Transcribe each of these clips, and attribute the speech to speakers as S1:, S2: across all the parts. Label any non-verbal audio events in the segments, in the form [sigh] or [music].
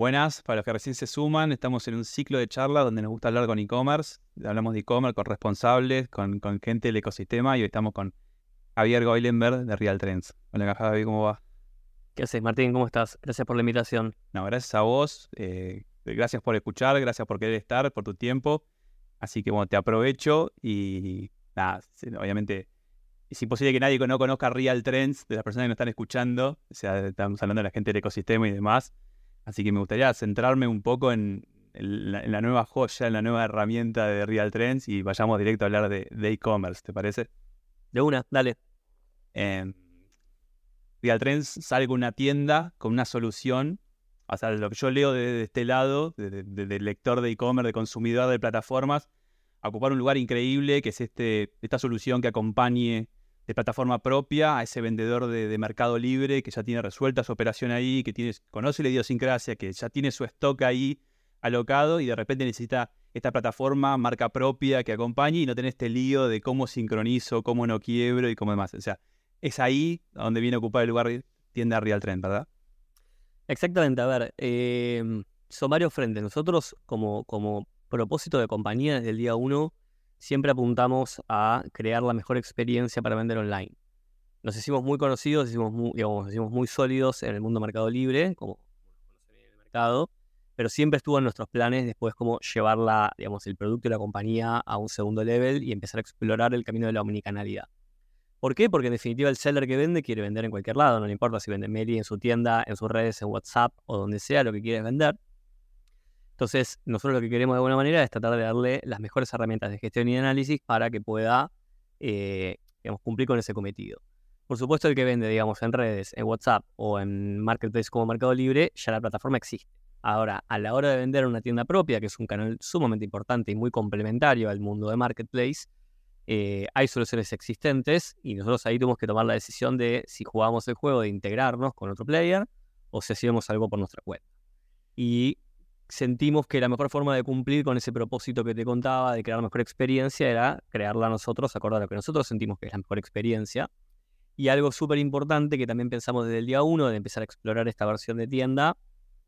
S1: Buenas, para los que recién se suman, estamos en un ciclo de charlas donde nos gusta hablar con e-commerce. Hablamos de e-commerce con responsables, con, gente del ecosistema y hoy estestamos con Javier Goilenberg de Real Trends. Hola Javier, ¿cómo va?
S2: ¿Qué haces, Martín? ¿Cómo estás? Gracias por la invitación.
S1: No, gracias a vos. Eh, gracias por escuchar, gracias por querer estar, por tu tiempo. Así que bueno, te aprovecho y nada, obviamente es imposible que nadie no conozca Real Trends de las personas que nos están escuchando. O sea, estamos hablando de la gente del ecosistema y demás. Así que me gustaría centrarme un poco en, la, nueva joya, en la nueva herramienta de Real Trends y vayamos directo a hablar de e-commerce, ¿te parece?
S2: De una, dale.
S1: Em, Real Trends sale con una tienda, con una solución. O sea, lo que yo leo de, este lado, del lector de e-commerce, de consumidor de plataformas, a ocupar un lugar increíble, que es este, esta solución que acompañe de plataforma propia a ese vendedor de, Mercado Libre que ya tiene resuelta su operación ahí, que tiene, conoce la idiosincrasia, que ya tiene su stock ahí alocado y de repente necesita esta plataforma, marca propia que acompañe y no tener este lío de cómo sincronizo, cómo no quiebro y cómo demás. O sea, es ahí donde viene a ocupar el lugar tienda Real Trend, ¿verdad?
S2: Exactamente, a ver, em, son varios frentes. Nosotros como, como propósito de compañía desde el día uno siempre apuntamos a crear la mejor experiencia para vender online. Nos hicimos muy conocidos, hicimos muy, digamos, hicimos muy sólidos en el mundo Mercado Libre, como en el mercado, pero siempre estuvo en nuestros planes después como llevar digamos, el producto y la compañía a un segundo level y empezar a explorar el camino de la omnicanalidad. ¿Por qué? Porque en definitiva el seller que vende quiere vender en cualquier lado, no le importa si vende Meli en su tienda, en sus redes, en WhatsApp o donde sea lo que quiere vender. Entonces, nosotros lo que queremos de alguna manera es tratar de darle las mejores herramientas de gestión y análisis para que pueda eh, cumplir con ese cometido. Por supuesto, el que vende, digamos, en redes, en WhatsApp o en Marketplace como Mercado Libre, ya la plataforma existe. Ahora, a la hora de vender una tienda propia, que es un canal sumamente importante y muy complementario al mundo de Marketplace, eh, hay soluciones existentes y nosotros ahí tuvimos que tomar la decisión de si jugamos el juego de integrarnos con otro player o si hacíamos algo por nuestra cuenta. Y sentimos que la mejor forma de cumplir con ese propósito que te contaba, de crear mejor experiencia, era crearla nosotros, acordar lo que nosotros sentimos que es la mejor experiencia. Y algo súper importante que también pensamos desde el día uno de empezar a explorar esta versión de tienda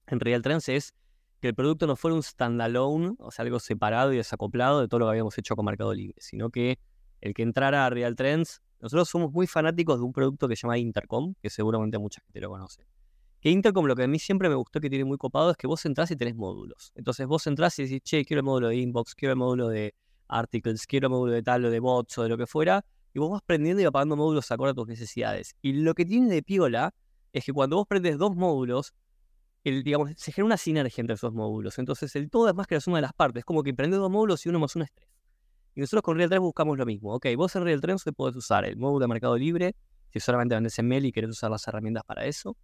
S2: en Real Trends es que el producto no fuera un standalone, o sea, algo separado y desacoplado de todo lo que habíamos hecho con Mercado Libre, sino que el que entrara a Real Trends, nosotros somos muy fanáticos de un producto que se llama Intercom, que seguramente mucha gente lo conoce. Que Intercom lo que a mí siempre me gustó que tiene muy copado es que vos entrás y tenés módulos. Entonces vos entrás y decís, che, quiero el módulo de inbox, quiero el módulo de articles, quiero el módulo de tal o de bots o de lo que fuera. Y vos vas prendiendo y apagando módulos acorde a tus necesidades. Y lo que tiene de piola es que cuando vos prendes dos módulos, el, digamos, se genera una sinergia entre esos módulos. Entonces el todo es más que la suma de las partes. como que prendes dos módulos y uno más uno es tres. Y nosotros con Real 3 buscamos lo mismo. Ok, vos en Real 3 podés usar el módulo de Mercado Libre, si solamente vendes en mail y querés usar las herramientas para eso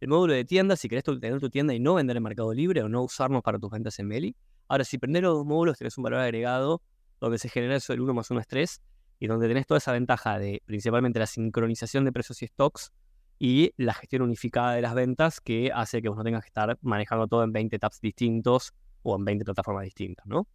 S2: el módulo de tienda, si querés tener tu tienda y no vender en Mercado Libre o no usarnos para tus ventas en Meli. Ahora, si prender los dos módulos, tenés un valor agregado donde se genera eso del 1 más 1 es 3 y donde tenés toda esa ventaja de principalmente la sincronización de precios y stocks y la gestión unificada de las ventas que hace que vos no tengas que estar manejando todo en 20 tabs distintos o en 20 plataformas distintas, ¿no?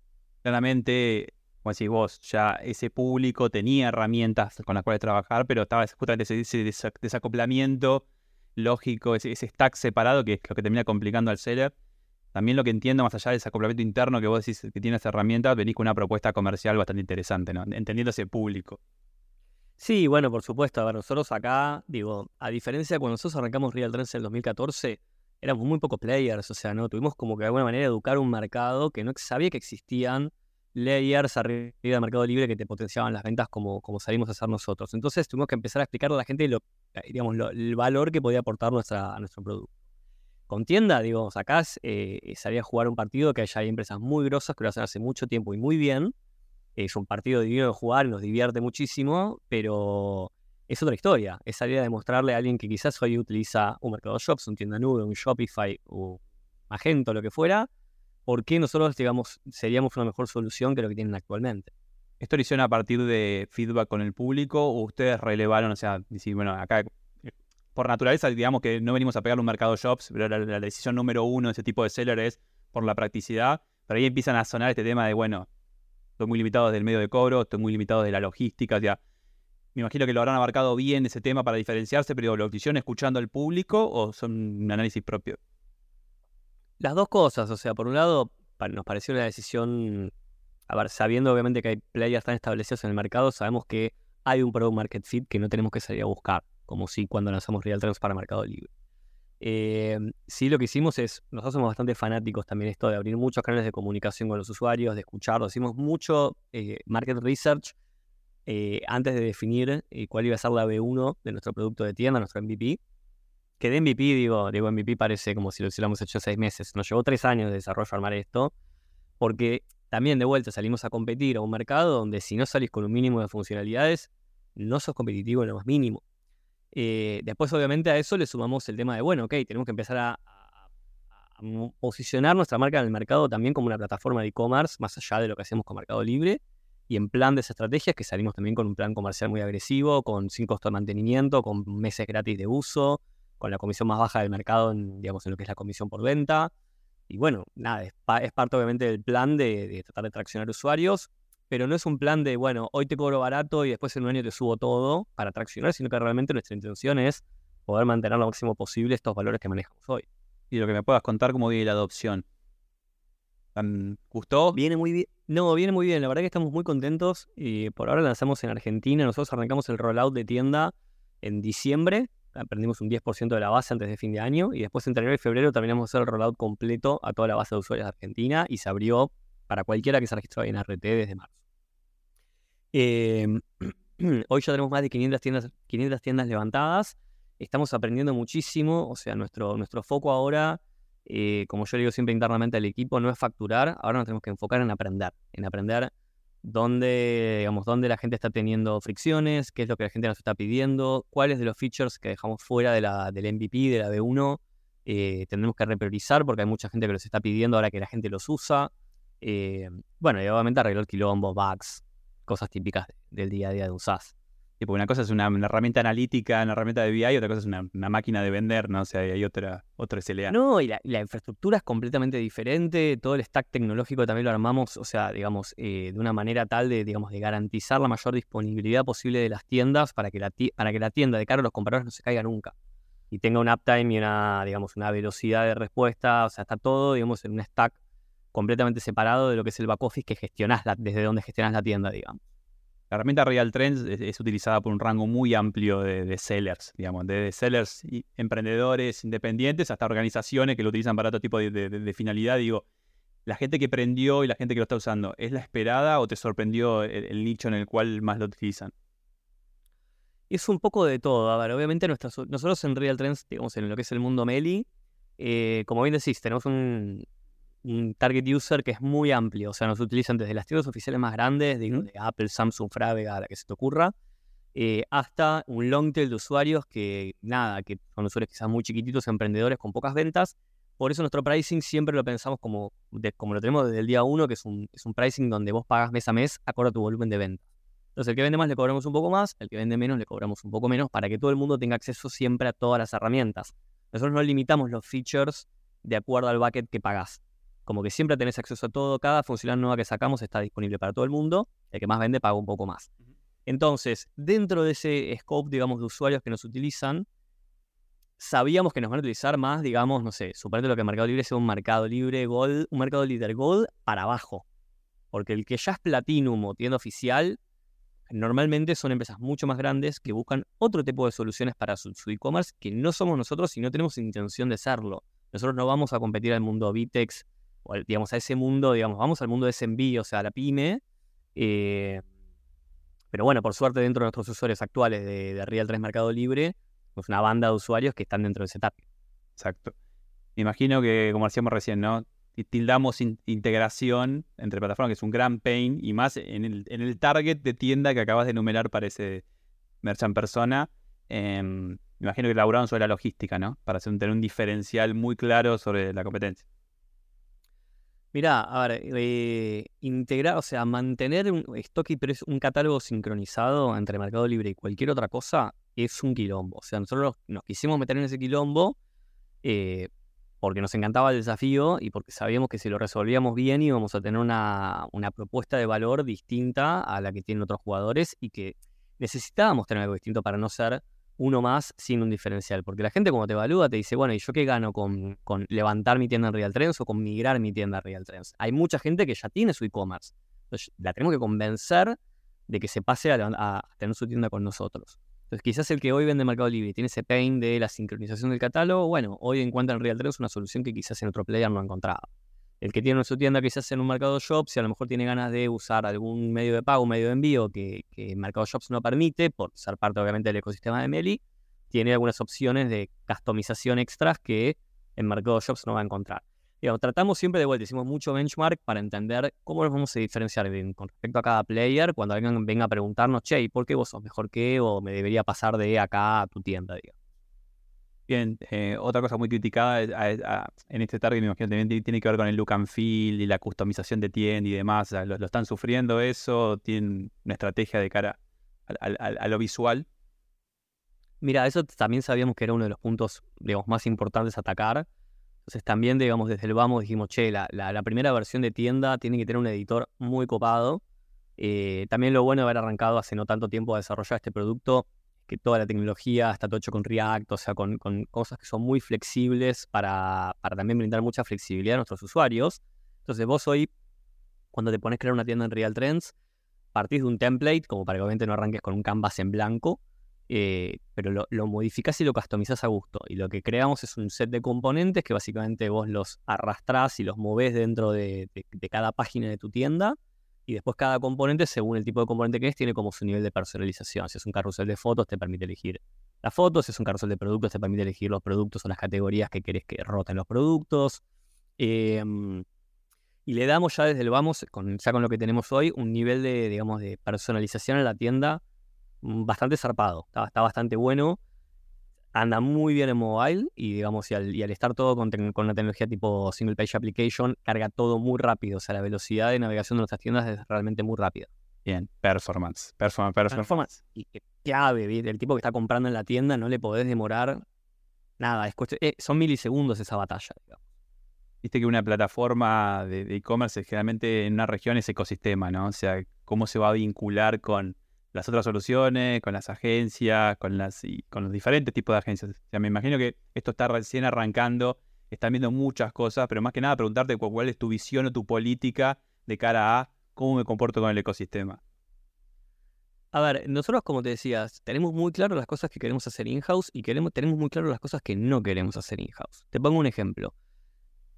S1: Claramente, como decís vos, ya ese público tenía herramientas con las cuales trabajar, pero estaba justamente ese desacoplamiento lógico, ese, stack separado que es lo que termina complicando al seller. También lo que entiendo, más allá de ese acoplamiento interno que vos decís que tiene esa herramienta, venís con una propuesta comercial bastante interesante, ¿no? Entendiendo ese público.
S2: Sí, bueno, por supuesto. A ver, nosotros acá, digo, a diferencia de cuando nosotros arrancamos Real Trends en el 2014, éramos muy pocos players, o sea, ¿no? Tuvimos como que de alguna manera educar un mercado que no sabía que existían layers arriba del mercado libre que te potenciaban las ventas como, como salimos a hacer nosotros. Entonces tuvimos que empezar a explicarle a la gente lo, digamos, el valor que podía aportar nuestra, a nuestro producto. Con tienda, digo, acá eh, salía a jugar un partido que ya hay empresas muy grosas que lo hacen hace mucho tiempo y muy bien. Es un partido divino de jugar, nos divierte muchísimo, pero es otra historia. Es salir a demostrarle a alguien que quizás hoy utiliza un Mercado Shops, un tienda nube, un Shopify, un Magento, lo que fuera, por qué nosotros, digamos, seríamos una mejor solución que lo que tienen actualmente.
S1: ¿Esto lo hicieron a partir de feedback con el público o ustedes relevaron, o sea, decir, bueno, acá por naturaleza, digamos que no venimos a pegarle un mercado shops, pero la, decisión número uno de ese tipo de seller es por la practicidad, pero ahí empiezan a sonar este tema de, bueno, estoy muy limitado del medio de cobro, estoy muy limitado de la logística, o sea, me imagino que lo habrán abarcado bien ese tema para diferenciarse, pero ¿lo hicieron escuchando al público o son un análisis propio?
S2: Las dos cosas, o sea, por un lado, nos pareció una decisión, a ver, sabiendo obviamente que hay players tan establecidos en el mercado, sabemos que hay un product market fit que no tenemos que salir a buscar, como si cuando lanzamos Real Trends para Mercado Libre. Eh, sí, lo que hicimos es, nosotros somos bastante fanáticos también esto de abrir muchos canales de comunicación con los usuarios, de escucharlos. Hicimos mucho eh, market research eh, antes de definir eh, cuál iba a ser la B1 de nuestro producto de tienda, nuestro MVP. De MVP, digo, digo MVP parece como si lo hubiéramos hecho seis meses. Nos llevó tres años de desarrollo armar esto, porque también de vuelta salimos a competir a un mercado donde si no salís con un mínimo de funcionalidades, no sos competitivo en lo más mínimo. Eh, después, obviamente, a eso le sumamos el tema de, bueno, ok, tenemos que empezar a, a posicionar nuestra marca en el mercado también como una plataforma de e-commerce, más allá de lo que hacemos con Mercado Libre y en plan de esas estrategias que salimos también con un plan comercial muy agresivo, con sin costo de mantenimiento, con meses gratis de uso, con la comisión más baja del mercado, en, digamos, en lo que es la comisión por venta. Y bueno, nada, es, parte obviamente del plan de, tratar de traccionar usuarios, pero no es un plan de, bueno, hoy te cobro barato y después en un año te subo todo para traccionar, sino que realmente nuestra intención es poder mantener lo máximo posible estos valores que manejamos hoy.
S1: Y lo que me puedas contar cómo viene la adopción. ¿Gustó?
S2: Viene muy bien. No, viene muy bien. La verdad que estamos muy contentos. Y por ahora lanzamos en Argentina. Nosotros arrancamos el rollout de tienda en diciembre. Aprendimos un 10% de la base antes de fin de año. Y después en enero y febrero terminamos de hacer el rollout completo a toda la base de usuarios de Argentina. Y se abrió para cualquiera que se registró en RT desde marzo. Em, [clears throat] hoy ya tenemos más de 500 tiendas, 500 tiendas levantadas. Estamos aprendiendo muchísimo. O sea, nuestro, nuestro foco ahora eh, como yo le digo siempre internamente al equipo, no es facturar, ahora nos tenemos que enfocar en aprender, en aprender dónde, digamos, dónde la gente está teniendo fricciones, qué es lo que la gente nos está pidiendo, cuáles de los features que dejamos fuera de la, del MVP, de la B1, eh, tendremos que repriorizar porque hay mucha gente que los está pidiendo ahora que la gente los usa. Eh, bueno, y obviamente arreglar quilombo, bugs, cosas típicas del día a día de un No, y la, infraestructura es completamente diferente, todo el stack tecnológico también lo armamos, o sea, digamos, eh, de una manera tal de, digamos, de garantizar la mayor disponibilidad posible de las tiendas para que la, para que la tienda de cara a los compradores no se caiga nunca. Y tenga un uptime y una, digamos, una velocidad de respuesta, o sea, está todo, digamos, en un stack completamente separado de lo que es el back office que gestionás, desde donde gestionás la tienda, digamos.
S1: La herramienta Real Trends es, utilizada por un rango muy amplio de, sellers, digamos, desde sellers y emprendedores independientes hasta organizaciones que lo utilizan para otro tipo de, finalidad. Digo, la gente que prendió y la gente que lo está usando, ¿es la esperada o te sorprendió el, nicho en el cual más lo utilizan?
S2: Es un poco de todo. A ver, obviamente nosotros en Real Trends, digamos, en lo que es el mundo Meli, eh, como bien decís, tenemos un, un target user que es muy amplio. O sea, nos utilizan desde las tiendas oficiales más grandes, de, Apple, Samsung, Frávega, la que se te ocurra, eh, hasta un long tail de usuarios que, nada, que son usuarios quizás muy chiquititos, emprendedores con pocas ventas. Por eso nuestro pricing siempre lo pensamos como, como lo tenemos desde el día uno, que es un, es un pricing donde vos pagas mes a mes acorde a tu volumen de venta. Entonces, el que vende más le cobramos un poco más, el que vende menos le cobramos un poco menos, para que todo el mundo tenga acceso siempre a todas las herramientas. Nosotros no limitamos los features de acuerdo al bucket que pagás como que siempre tenés acceso a todo, cada funcionalidad nueva que sacamos está disponible para todo el mundo, el que más vende paga un poco más. Entonces, dentro de ese scope, digamos, de usuarios que nos utilizan, sabíamos que nos van a utilizar más, digamos, no sé, suponete lo que Mercado Libre sea un Mercado Libre Gold, un Mercado Libre Gold para abajo. Porque el que ya es Platinum o tienda oficial, normalmente son empresas mucho más grandes que buscan otro tipo de soluciones para su e-commerce que no somos nosotros y no tenemos intención de serlo. Nosotros no vamos a competir al mundo Vitex digamos, a ese mundo, digamos, vamos al mundo de ese o sea, a la pyme. Eh, pero bueno, por suerte dentro de nuestros usuarios actuales de, Real 3 Mercado Libre, es una banda de usuarios que están dentro de ese target.
S1: Exacto. Me imagino que, como decíamos recién, ¿no? Tildamos integración entre plataformas, que es un gran pain, y más en el, en el target de tienda que acabas de enumerar para ese merchant persona. Em, me imagino que elaboraron sobre la logística, ¿no? Para tener un diferencial muy claro sobre la competencia.
S2: Mirá, a ver, eh, integrar, o sea, mantener un stock y un catálogo sincronizado entre Mercado Libre y cualquier otra cosa es un quilombo. O sea, nosotros nos quisimos meter en ese quilombo eh, porque nos encantaba el desafío y porque sabíamos que si lo resolvíamos bien íbamos a tener una, una propuesta de valor distinta a la que tienen otros jugadores y que necesitábamos tener algo distinto para no ser uno más sin un diferencial. Porque la gente cuando te evalúa te dice, bueno, ¿y yo qué gano con, con levantar mi tienda en Real Trends o con migrar mi tienda a Real Trends? Hay mucha gente que ya tiene su e-commerce. Entonces la tenemos que convencer de que se pase a, tener su tienda con nosotros. Entonces quizás el que hoy vende Mercado Libre y tiene ese pain de la sincronización del catálogo, bueno, hoy encuentra en Real Trends una solución que quizás en otro player no ha encontrado. El que tiene su tienda quizás en un Mercado Shops y a lo mejor tiene ganas de usar algún medio de pago, medio de envío que, que Mercado Shops no permite, por ser parte obviamente del ecosistema de Meli, tiene algunas opciones de customización extras que en Mercado Shops no va a encontrar. Digamos, tratamos siempre de vuelta, hicimos mucho benchmark para entender cómo nos vamos a diferenciar en- con respecto a cada player cuando alguien venga a preguntarnos, che, ¿y por qué vos sos mejor que o me debería pasar de acá a tu tienda? Digamos.
S1: Bien, eh, otra cosa muy criticada a- a- en este target, me imagino, también ti- tiene que ver con el look and feel y la customización de tienda y demás. ¿Lo, están sufriendo eso? ¿Tienen una estrategia de cara al- a lo visual?
S2: Mira, eso también sabíamos que era uno de los puntos, digamos, más importantes a atacar. Entonces también, digamos, desde el vamos dijimos, che, la, la- la primera versión de tienda tiene que tener un editor muy copado. Eh, también lo bueno de haber arrancado hace no tanto tiempo a desarrollar este producto, que toda la tecnología está todo hecho con React, o sea, con, cosas que son muy flexibles para, también brindar mucha flexibilidad a nuestros usuarios. Entonces vos hoy, cuando te pones a crear una tienda en Real Trends, partís de un template, como para que obviamente no arranques con un canvas en blanco, eh, pero lo, lo modificás y lo customizás a gusto. Y lo que creamos es un set de componentes que básicamente vos los arrastrás y los movés dentro de, de- de cada página de tu tienda. Y después cada componente, según el tipo de componente que es, tiene como su nivel de personalización. Si es un carrusel de fotos, te permite elegir las fotos. Si es un carrusel de productos, te permite elegir los productos o las categorías que querés que roten los productos. Em, y le damos ya desde el vamos, con, ya con lo que tenemos hoy, un nivel de, digamos, de personalización a la tienda mm, bastante zarpado. Está bastante bueno. Anda muy bien en mobile y, digamos, y al, y al estar todo con, con una tecnología tipo single page application, carga todo muy rápido. O sea, la velocidad de navegación de nuestras tiendas es realmente muy rápida.
S1: Bien, performance, performance, performance.
S2: Performance. Y clave, ¿viste? el tipo que está comprando en la tienda no le podés demorar nada. Es cuestión- eh, son milisegundos esa batalla. digamos.
S1: Viste que una plataforma de e-commerce es generalmente en una región es ecosistema, ¿no? O sea, cómo se va a vincular con las otras soluciones, con las agencias, con las y con los diferentes tipos de agencias. O sea, me imagino que esto está recién arrancando, están viendo muchas cosas, pero más que nada preguntarte cu- cuál es tu visión o tu política de cara a cómo me comporto con el ecosistema.
S2: A ver, nosotros, como te decías, tenemos muy claro las cosas que queremos hacer in-house y queremos, tenemos muy claro las cosas que no queremos hacer in-house. Te pongo un ejemplo.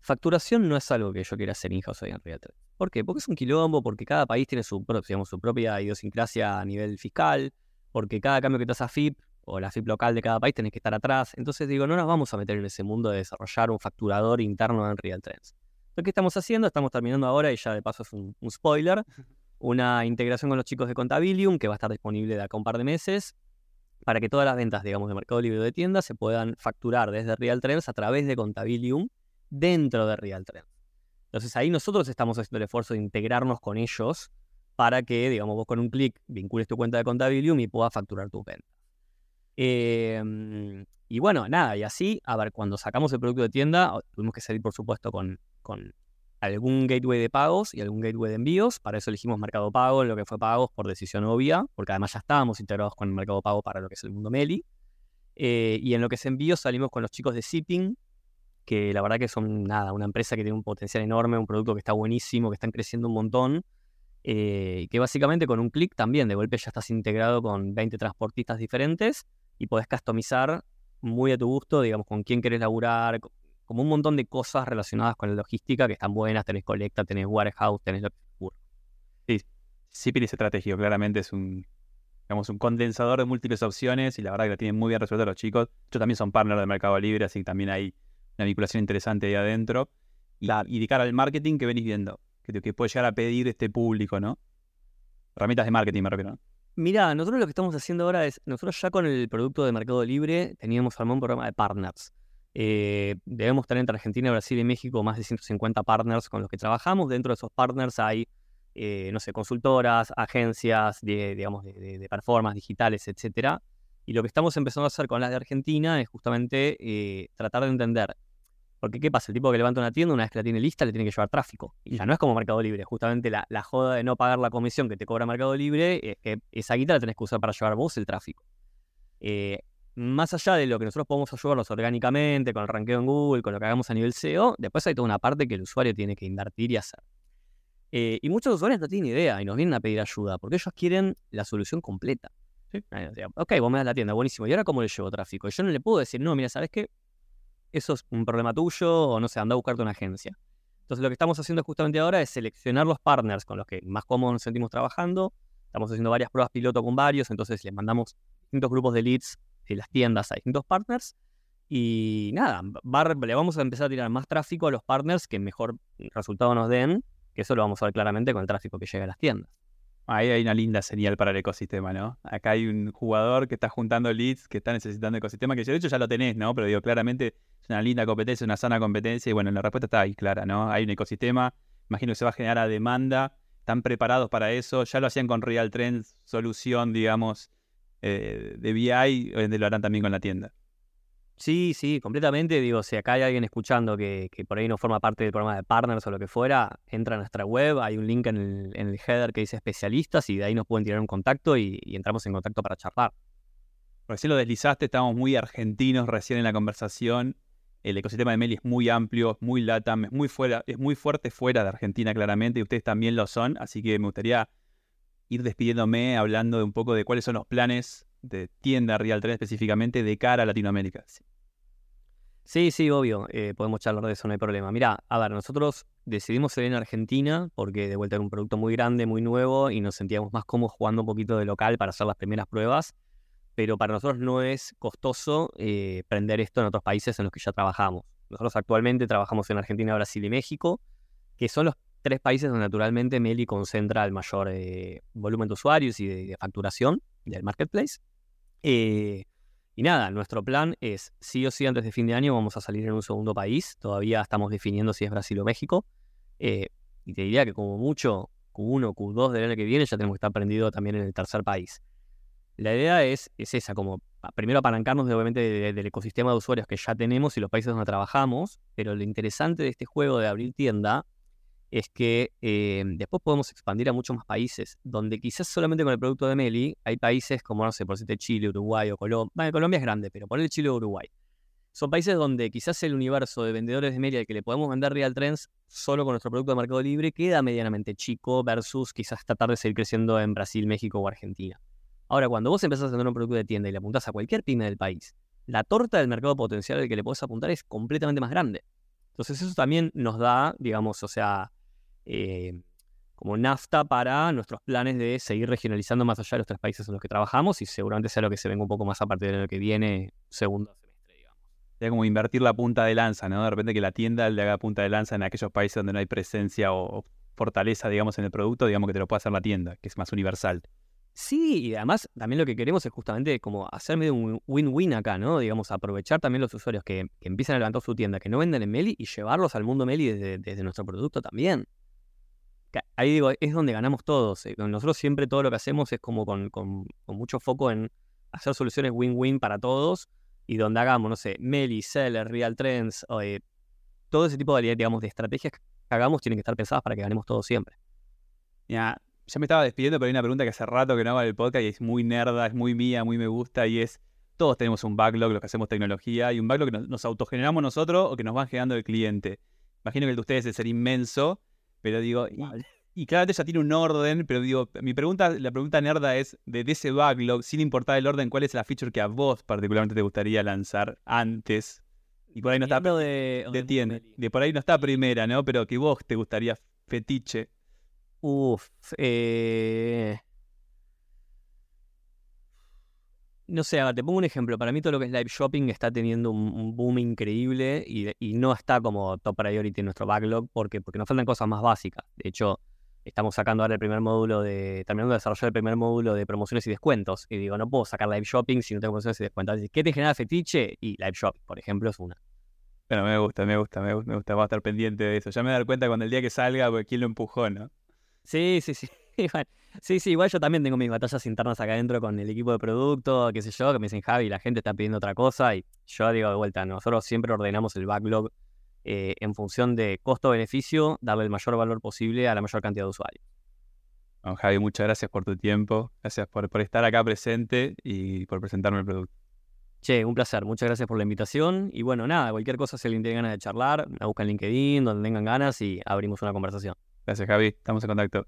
S2: Facturación no es algo que yo quiera hacer in-house hoy en Realtor. ¿Por qué? Porque es un quilombo, porque cada país tiene su, digamos, su propia idiosincrasia a nivel fiscal, porque cada cambio que te hace a FIP o la FIP local de cada país tenés que estar atrás. Entonces digo, no nos vamos a meter en ese mundo de desarrollar un facturador interno en Real Trends. Entonces, ¿qué estamos haciendo? Estamos terminando ahora, y ya de paso es un, un spoiler, [laughs] una integración con los chicos de Contabilium que va a estar disponible de acá un par de meses para que todas las ventas, digamos, de Mercado Libre o de tiendas se puedan facturar desde Real Trends a través de Contabilium dentro de Real Trends. Entonces ahí nosotros estamos haciendo el esfuerzo de integrarnos con ellos para que, digamos, vos con un clic vincules tu cuenta de Contabilium y puedas facturar tus ventas. Eh, y bueno, nada, y así, a ver, cuando sacamos el producto de tienda, tuvimos que salir, por supuesto, con, con algún gateway de pagos y algún gateway de envíos. Para eso elegimos Mercado Pago lo que fue pagos por decisión obvia, porque además ya estábamos integrados con el Mercado Pago para lo que es el mundo Meli. Eh, y en lo que es envíos salimos con los chicos de Zipping, que la verdad que son nada, una empresa que tiene un potencial enorme, un producto que está buenísimo, que están creciendo un montón. eh, que básicamente con un clic también de golpe ya estás integrado con 20 transportistas diferentes y podés customizar muy a tu gusto, digamos, con quién querés laburar, co- como un montón de cosas relacionadas con la logística que están buenas, tenés colecta, tenés warehouse, tenés lo que ocurra.
S1: Zipper es estratégico, claramente es un, digamos, un condensador de múltiples opciones y la verdad que lo tienen muy bien resuelto los chicos. Yo también son partner de Mercado Libre, así que también hay una vinculación interesante ahí adentro. Y, y de cara al marketing que venís viendo, que, que puede llegar a pedir este público, ¿no? Herramientas de marketing, me refiero. ¿no?
S2: Mira, nosotros lo que estamos haciendo ahora es, nosotros ya con el producto de Mercado Libre teníamos armado un programa de partners. Eh, debemos tener entre Argentina, Brasil y México más de 150 partners con los que trabajamos. Dentro de esos partners hay, eh, no sé, consultoras, agencias, de, digamos, de, de, performance digitales, etcétera. Y lo que estamos empezando a hacer con las de Argentina es justamente eh, tratar de entender. Porque, ¿qué pasa? El tipo que levanta una tienda, una vez que la tiene lista, le tiene que llevar tráfico. Y ya no es como Mercado Libre. Justamente la, la joda de no pagar la comisión que te cobra Mercado Libre es que esa guita la tenés que usar para llevar vos el tráfico. Eh, más allá de lo que nosotros podemos ayudarlos orgánicamente, con el ranqueo en Google, con lo que hagamos a nivel SEO, después hay toda una parte que el usuario tiene que invertir y hacer. Eh, y muchos usuarios no tienen idea y nos vienen a pedir ayuda porque ellos quieren la solución completa. ¿Sí? Ok, vos me das la tienda, buenísimo. ¿Y ahora cómo le llevo tráfico? Yo no le puedo decir, no, mira, ¿sabes qué? Eso es un problema tuyo o no sé, anda a buscarte una agencia. Entonces lo que estamos haciendo justamente ahora es seleccionar los partners con los que más cómodos nos sentimos trabajando. Estamos haciendo varias pruebas piloto con varios, entonces les mandamos distintos grupos de leads de las tiendas a distintos partners. Y nada, le vamos a empezar a tirar más tráfico a los partners que mejor resultado nos den, que eso lo vamos a ver claramente con el tráfico que llega a las tiendas.
S1: Ahí hay una linda señal para el ecosistema, ¿no? Acá hay un jugador que está juntando leads, que está necesitando ecosistema, que de hecho ya lo tenés, ¿no? Pero digo, claramente es una linda competencia, una sana competencia, y bueno, la respuesta está ahí clara, ¿no? Hay un ecosistema, imagino que se va a generar a demanda, están preparados para eso, ya lo hacían con Real Trends, solución, digamos, eh, de BI, lo harán también con la tienda.
S2: Sí, sí, completamente. Digo, si acá hay alguien escuchando que, por ahí no forma parte del programa de partners o lo que fuera, entra a nuestra web, hay un link en el, header que dice especialistas y de ahí nos pueden tirar un contacto y, entramos en contacto para charlar.
S1: Recién lo deslizaste, estamos muy argentinos recién en la conversación. El ecosistema de Meli es muy amplio, es muy latam, es muy, fuera, es muy fuerte fuera de Argentina claramente y ustedes también lo son, así que me gustaría ir despidiéndome hablando de un poco de cuáles son los planes de tienda Real 3 específicamente de cara a Latinoamérica.
S2: Sí, sí, obvio, eh, podemos charlar de eso, no hay problema. Mira, a ver, nosotros decidimos ser en Argentina porque de vuelta era un producto muy grande, muy nuevo y nos sentíamos más cómodos jugando un poquito de local para hacer las primeras pruebas, pero para nosotros no es costoso eh, prender esto en otros países en los que ya trabajamos. Nosotros actualmente trabajamos en Argentina, Brasil y México, que son los tres países donde naturalmente Meli concentra el mayor eh, volumen de usuarios y de, facturación del marketplace. Eh, y nada, nuestro plan es, sí o sí, antes de fin de año vamos a salir en un segundo país. Todavía estamos definiendo si es Brasil o México. Eh, y te diría que como mucho, Q1, Q2 del año que viene ya tenemos que estar prendido también en el tercer país. La idea es, es esa, como primero apalancarnos obviamente del ecosistema de usuarios que ya tenemos y los países donde trabajamos, pero lo interesante de este juego de abrir tienda es que eh, después podemos expandir a muchos más países, donde quizás solamente con el producto de Meli hay países como, no sé, por decirte Chile, Uruguay o Colombia. Bueno, Colombia es grande, pero el Chile o Uruguay. Son países donde quizás el universo de vendedores de Meli al que le podemos vender Real Trends solo con nuestro producto de Mercado Libre queda medianamente chico versus quizás tratar de seguir creciendo en Brasil, México o Argentina. Ahora, cuando vos empezás a tener un producto de tienda y le apuntás a cualquier pyme del país, la torta del mercado potencial al que le podés apuntar es completamente más grande. Entonces eso también nos da, digamos, o sea, eh, como nafta para nuestros planes de seguir regionalizando más allá de los tres países en los que trabajamos y seguramente sea lo que se venga un poco más a partir del año que viene, segundo semestre, digamos.
S1: Sería como invertir la punta de lanza, ¿no? De repente que la tienda le haga punta de lanza en aquellos países donde no hay presencia o fortaleza, digamos, en el producto, digamos que te lo pueda hacer la tienda, que es más universal.
S2: Sí, y además también lo que queremos es justamente como hacer medio un win-win acá, ¿no? Digamos, aprovechar también los usuarios que, empiezan a levantar su tienda, que no venden en Meli y llevarlos al mundo Meli desde nuestro producto también ahí digo, es donde ganamos todos. Eh, nosotros siempre todo lo que hacemos es como con, mucho foco en hacer soluciones win-win para todos y donde hagamos, no sé, Meli, Seller, Real Trends, eh, todo ese tipo de, digamos, de estrategias que hagamos tienen que estar pensadas para que ganemos todos siempre.
S1: Ya, ya me estaba despidiendo, pero hay una pregunta que hace rato que no hago en el podcast y es muy nerda, es muy mía, muy me gusta y es, todos tenemos un backlog, los que hacemos tecnología, y un backlog que nos, autogeneramos nosotros o que nos van generando el cliente. Imagino que el de ustedes es ser inmenso pero digo, y, claramente ya tiene un orden, pero digo, mi pregunta, la pregunta nerda es de, ese backlog, sin importar el orden, ¿cuál es la feature que a vos particularmente te gustaría lanzar antes? Y por ahí no está. De, de, de por ahí no está primera, ¿no? Pero que vos te gustaría fetiche.
S2: Uf, eh. No sé, a ver, te pongo un ejemplo. Para mí todo lo que es live shopping está teniendo un, boom increíble y, no está como top priority en nuestro backlog porque, porque nos faltan cosas más básicas. De hecho, estamos sacando ahora el primer módulo de, terminando de desarrollar el primer módulo de promociones y descuentos. Y digo, no puedo sacar live shopping si no tengo promociones y descuentos. ¿Qué te genera fetiche? Y live shopping, por ejemplo, es una.
S1: Bueno, me gusta, me gusta, me gusta, me gusta. Vamos a estar pendiente de eso. Ya me voy a dar cuenta cuando el día que salga, porque quién lo empujó, ¿no?
S2: Sí, sí, sí. [laughs] sí, sí, igual yo también tengo mis batallas internas acá adentro con el equipo de producto, qué sé yo, que me dicen Javi, la gente está pidiendo otra cosa y yo digo de vuelta, nosotros siempre ordenamos el backlog eh, en función de costo-beneficio, darle el mayor valor posible a la mayor cantidad de usuarios.
S1: Javi, muchas gracias por tu tiempo, gracias por, por estar acá presente y por presentarme el producto.
S2: Che, un placer, muchas gracias por la invitación y bueno, nada, cualquier cosa si alguien tiene ganas de charlar, me buscan en LinkedIn, donde tengan ganas y abrimos una conversación.
S1: Gracias Javi, estamos en contacto.